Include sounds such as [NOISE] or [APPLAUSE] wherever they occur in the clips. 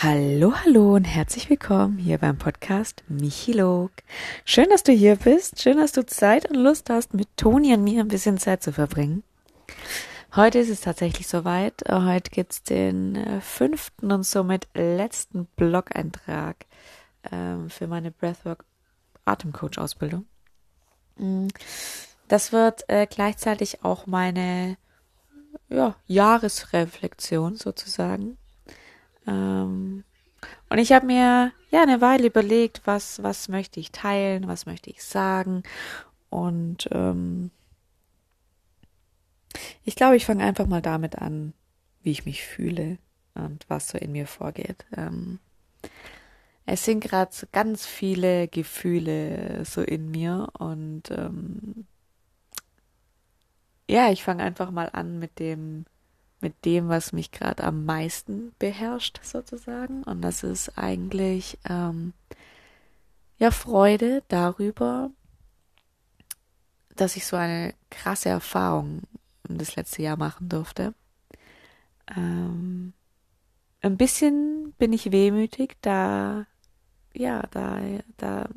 Hallo, hallo und herzlich willkommen hier beim Podcast Michilog. Schön, dass du hier bist. Schön, dass du Zeit und Lust hast, mit Toni und mir ein bisschen Zeit zu verbringen. Heute ist es tatsächlich soweit. Heute gibt's den äh, fünften und somit letzten Blog-Eintrag ähm, für meine Breathwork Atemcoach Ausbildung. Mm, das wird äh, gleichzeitig auch meine ja, Jahresreflexion sozusagen ähm, und ich habe mir ja eine Weile überlegt, was, was möchte ich teilen, was möchte ich sagen. Und ähm, ich glaube, ich fange einfach mal damit an, wie ich mich fühle und was so in mir vorgeht. Ähm, es sind gerade so ganz viele Gefühle so in mir und ähm, ja, ich fange einfach mal an mit dem mit dem, was mich gerade am meisten beherrscht, sozusagen. Und das ist eigentlich ähm, ja Freude darüber, dass ich so eine krasse Erfahrung das letzte Jahr machen durfte. Ähm, ein bisschen bin ich wehmütig, da ja, da, da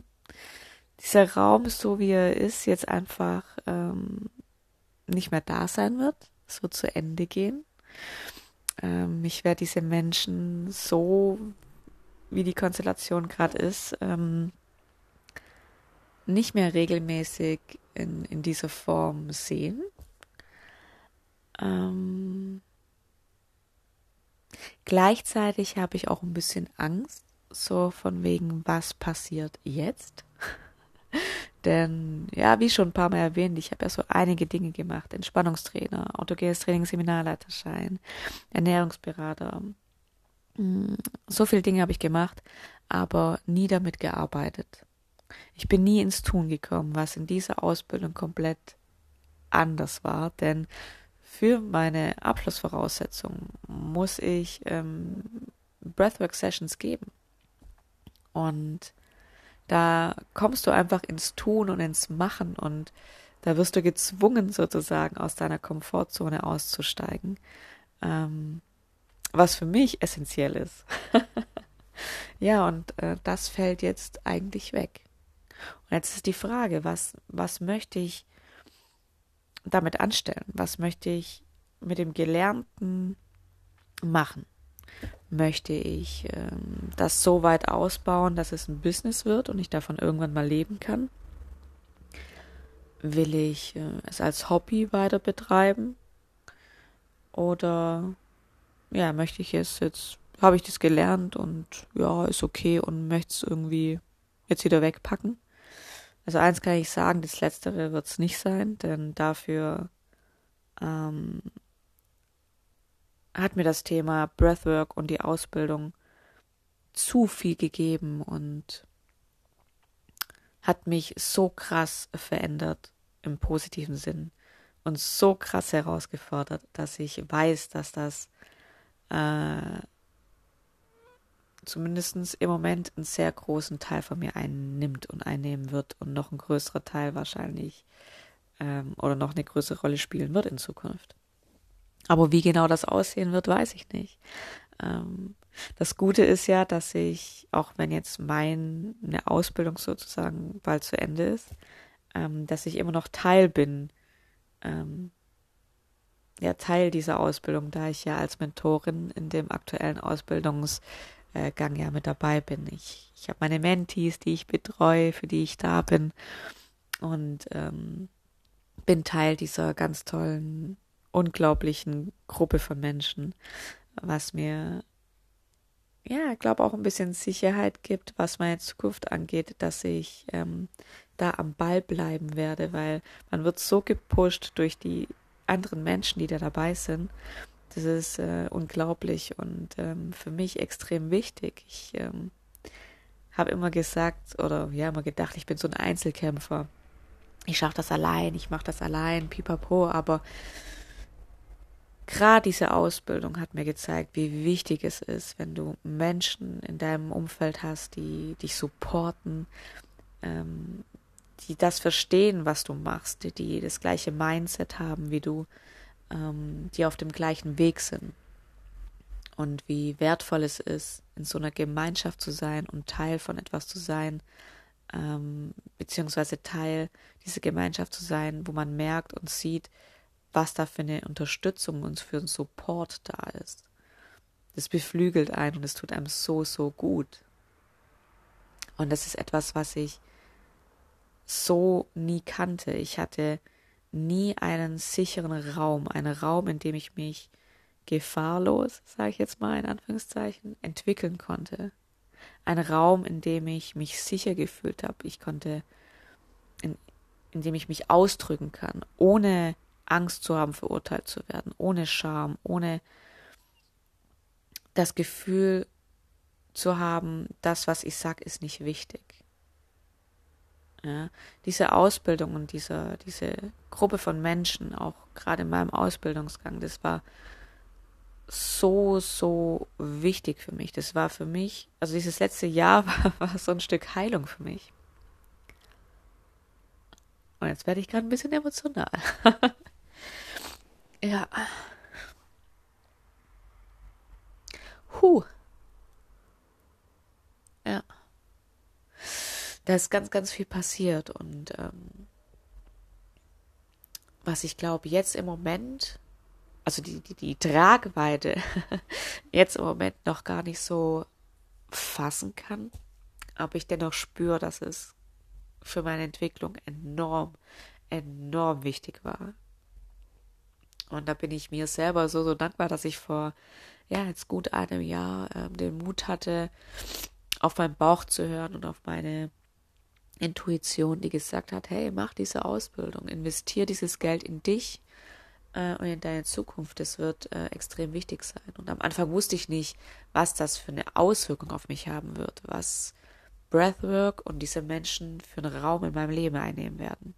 dieser Raum, so wie er ist, jetzt einfach ähm, nicht mehr da sein wird. Wird zu Ende gehen. Ähm, ich werde diese Menschen so, wie die Konstellation gerade ist, ähm, nicht mehr regelmäßig in, in dieser Form sehen. Ähm, gleichzeitig habe ich auch ein bisschen Angst, so von wegen, was passiert jetzt? [LAUGHS] Denn, ja, wie schon ein paar Mal erwähnt, ich habe ja so einige Dinge gemacht. Entspannungstrainer, autogenes Training, Seminarleiterschein, Ernährungsberater. Mm, so viele Dinge habe ich gemacht, aber nie damit gearbeitet. Ich bin nie ins Tun gekommen, was in dieser Ausbildung komplett anders war, denn für meine Abschlussvoraussetzungen muss ich ähm, Breathwork Sessions geben. Und da kommst du einfach ins Tun und ins Machen und da wirst du gezwungen, sozusagen aus deiner Komfortzone auszusteigen. Ähm, was für mich essentiell ist. [LAUGHS] ja, und äh, das fällt jetzt eigentlich weg. Und jetzt ist die Frage, was, was möchte ich damit anstellen? Was möchte ich mit dem Gelernten machen? Möchte ich ähm, das so weit ausbauen, dass es ein Business wird und ich davon irgendwann mal leben kann? Will ich äh, es als Hobby weiter betreiben? Oder ja, möchte ich es jetzt, habe ich das gelernt und ja, ist okay und möchte es irgendwie jetzt wieder wegpacken? Also eins kann ich sagen, das Letztere wird es nicht sein, denn dafür ähm, hat mir das Thema Breathwork und die Ausbildung zu viel gegeben und hat mich so krass verändert im positiven Sinn und so krass herausgefordert, dass ich weiß, dass das äh, zumindest im Moment einen sehr großen Teil von mir einnimmt und einnehmen wird und noch ein größerer Teil wahrscheinlich ähm, oder noch eine größere Rolle spielen wird in Zukunft. Aber wie genau das aussehen wird, weiß ich nicht. Ähm, das Gute ist ja, dass ich, auch wenn jetzt meine Ausbildung sozusagen bald zu Ende ist, ähm, dass ich immer noch Teil bin, ähm, ja, Teil dieser Ausbildung, da ich ja als Mentorin in dem aktuellen Ausbildungsgang ja mit dabei bin. Ich, ich habe meine Mentees, die ich betreue, für die ich da bin und ähm, bin Teil dieser ganz tollen unglaublichen Gruppe von Menschen, was mir ja, glaube auch ein bisschen Sicherheit gibt, was meine Zukunft angeht, dass ich ähm, da am Ball bleiben werde, weil man wird so gepusht durch die anderen Menschen, die da dabei sind. Das ist äh, unglaublich und ähm, für mich extrem wichtig. Ich ähm, habe immer gesagt oder ja immer gedacht, ich bin so ein Einzelkämpfer. Ich schaffe das allein, ich mache das allein, pipapo, aber gerade diese Ausbildung hat mir gezeigt, wie wichtig es ist, wenn du Menschen in deinem Umfeld hast, die dich supporten, ähm, die das verstehen, was du machst, die, die das gleiche Mindset haben wie du, ähm, die auf dem gleichen Weg sind. und wie wertvoll es ist, in so einer Gemeinschaft zu sein und Teil von etwas zu sein, ähm, beziehungsweise Teil dieser Gemeinschaft zu sein, wo man merkt und sieht, was da für eine Unterstützung und für einen Support da ist. Das beflügelt einen und es tut einem so, so gut. Und das ist etwas, was ich so nie kannte. Ich hatte nie einen sicheren Raum, einen Raum, in dem ich mich gefahrlos, sage ich jetzt mal in Anführungszeichen, entwickeln konnte. Ein Raum, in dem ich mich sicher gefühlt habe. Ich konnte, in, in dem ich mich ausdrücken kann, ohne Angst zu haben, verurteilt zu werden, ohne Scham, ohne das Gefühl zu haben, das, was ich sage, ist nicht wichtig. Ja, diese Ausbildung und diese, diese Gruppe von Menschen, auch gerade in meinem Ausbildungsgang, das war so, so wichtig für mich. Das war für mich, also dieses letzte Jahr [LAUGHS] war, war so ein Stück Heilung für mich. Und jetzt werde ich gerade ein bisschen emotional. [LAUGHS] ja. Huh. Ja. Da ist ganz, ganz viel passiert und ähm, was ich glaube, jetzt im Moment also die, die, die Tragweite [LAUGHS] jetzt im Moment noch gar nicht so fassen kann, aber ich dennoch spüre, dass es für meine Entwicklung enorm, enorm wichtig war. Und da bin ich mir selber so, so dankbar, dass ich vor, ja, jetzt gut einem Jahr äh, den Mut hatte, auf meinen Bauch zu hören und auf meine Intuition, die gesagt hat, hey, mach diese Ausbildung, investier dieses Geld in dich, äh, und in deiner Zukunft. Das wird äh, extrem wichtig sein. Und am Anfang wusste ich nicht, was das für eine Auswirkung auf mich haben wird, was Breathwork und diese Menschen für einen Raum in meinem Leben einnehmen werden.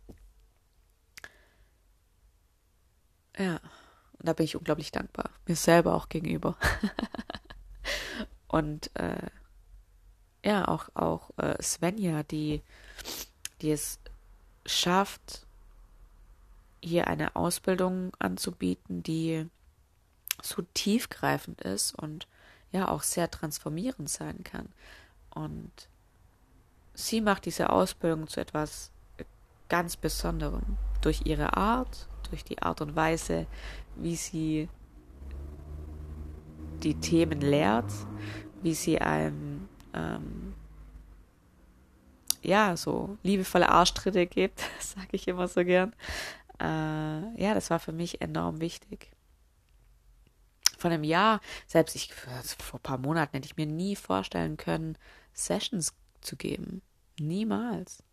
Ja, und da bin ich unglaublich dankbar, mir selber auch gegenüber. [LAUGHS] und äh, ja, auch, auch äh, Svenja, die, die es schafft, hier eine Ausbildung anzubieten, die so tiefgreifend ist und ja auch sehr transformierend sein kann. Und sie macht diese Ausbildung zu etwas ganz Besonderem durch ihre Art, durch die Art und Weise, wie sie die Themen lehrt, wie sie einem ähm, ja so liebevolle Arschtritte gibt, [LAUGHS] sage ich immer so gern, äh, ja, das war für mich enorm wichtig. Von einem Jahr, selbst ich, also vor ein paar Monaten hätte ich mir nie vorstellen können, Sessions zu geben. Niemals.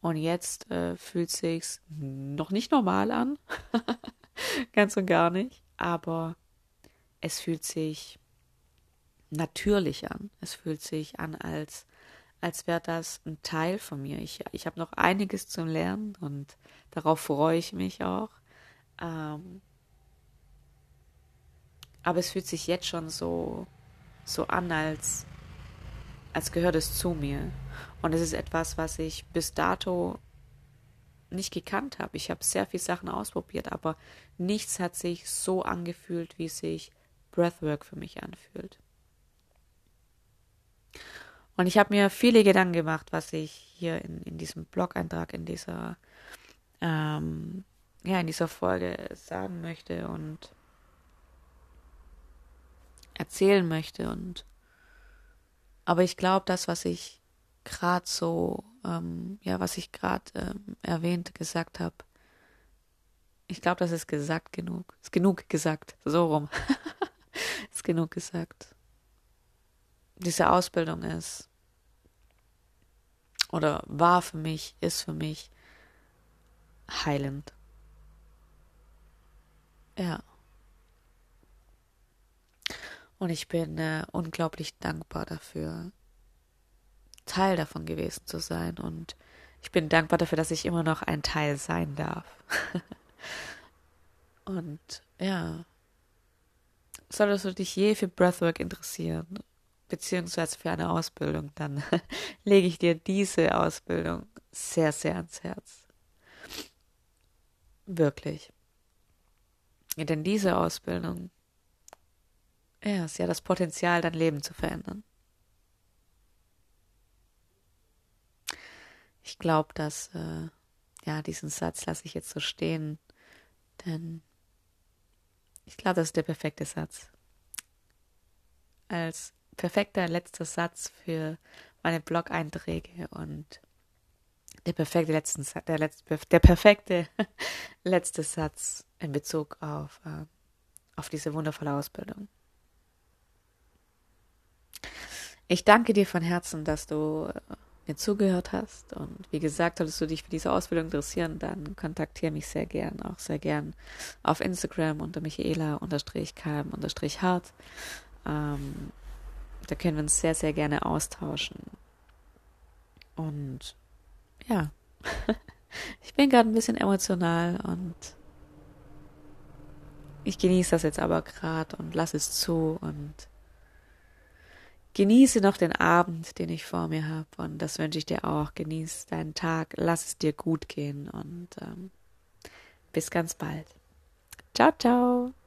Und jetzt äh, fühlt sich's noch nicht normal an. [LAUGHS] Ganz und gar nicht. Aber es fühlt sich natürlich an. Es fühlt sich an, als, als wäre das ein Teil von mir. Ich, ich habe noch einiges zu lernen und Darauf freue ich mich auch. Ähm, aber es fühlt sich jetzt schon so, so an, als, als gehört es zu mir. Und es ist etwas, was ich bis dato nicht gekannt habe. Ich habe sehr viele Sachen ausprobiert, aber nichts hat sich so angefühlt, wie sich Breathwork für mich anfühlt. Und ich habe mir viele Gedanken gemacht, was ich hier in, in diesem Blog-Eintrag, in dieser ähm, ja, in dieser Folge sagen möchte und erzählen möchte. Und aber ich glaube, das, was ich gerade so, ähm, ja, was ich gerade ähm, erwähnt, gesagt habe, ich glaube, das ist gesagt genug. Ist genug gesagt. So rum. [LAUGHS] ist genug gesagt. Diese Ausbildung ist oder war für mich, ist für mich heilend. Ja. Und ich bin äh, unglaublich dankbar dafür, Teil davon gewesen zu sein. Und ich bin dankbar dafür, dass ich immer noch ein Teil sein darf. [LAUGHS] und ja, solltest du dich je für Breathwork interessieren, beziehungsweise für eine Ausbildung, dann [LAUGHS] lege ich dir diese Ausbildung sehr, sehr ans Herz. Wirklich. Denn diese Ausbildung ja, es ja das Potenzial, dein Leben zu verändern. Ich glaube, dass, äh, ja, diesen Satz lasse ich jetzt so stehen, denn ich glaube, das ist der perfekte Satz. Als perfekter letzter Satz für meine Blog-Einträge und der perfekte, letzten, der, letzte, der perfekte [LAUGHS] letzte Satz in Bezug auf, äh, auf diese wundervolle Ausbildung. Ich danke dir von Herzen, dass du äh, mir zugehört hast. Und wie gesagt, solltest du dich für diese Ausbildung interessieren, dann kontaktiere mich sehr gern, auch sehr gern auf Instagram unter michaela-km-hart. Ähm, da können wir uns sehr, sehr gerne austauschen. Und ja, [LAUGHS] ich bin gerade ein bisschen emotional und ich genieße das jetzt aber gerade und lasse es zu und genieße noch den Abend, den ich vor mir habe und das wünsche ich dir auch. Genieß deinen Tag, lass es dir gut gehen und ähm, bis ganz bald. Ciao, ciao.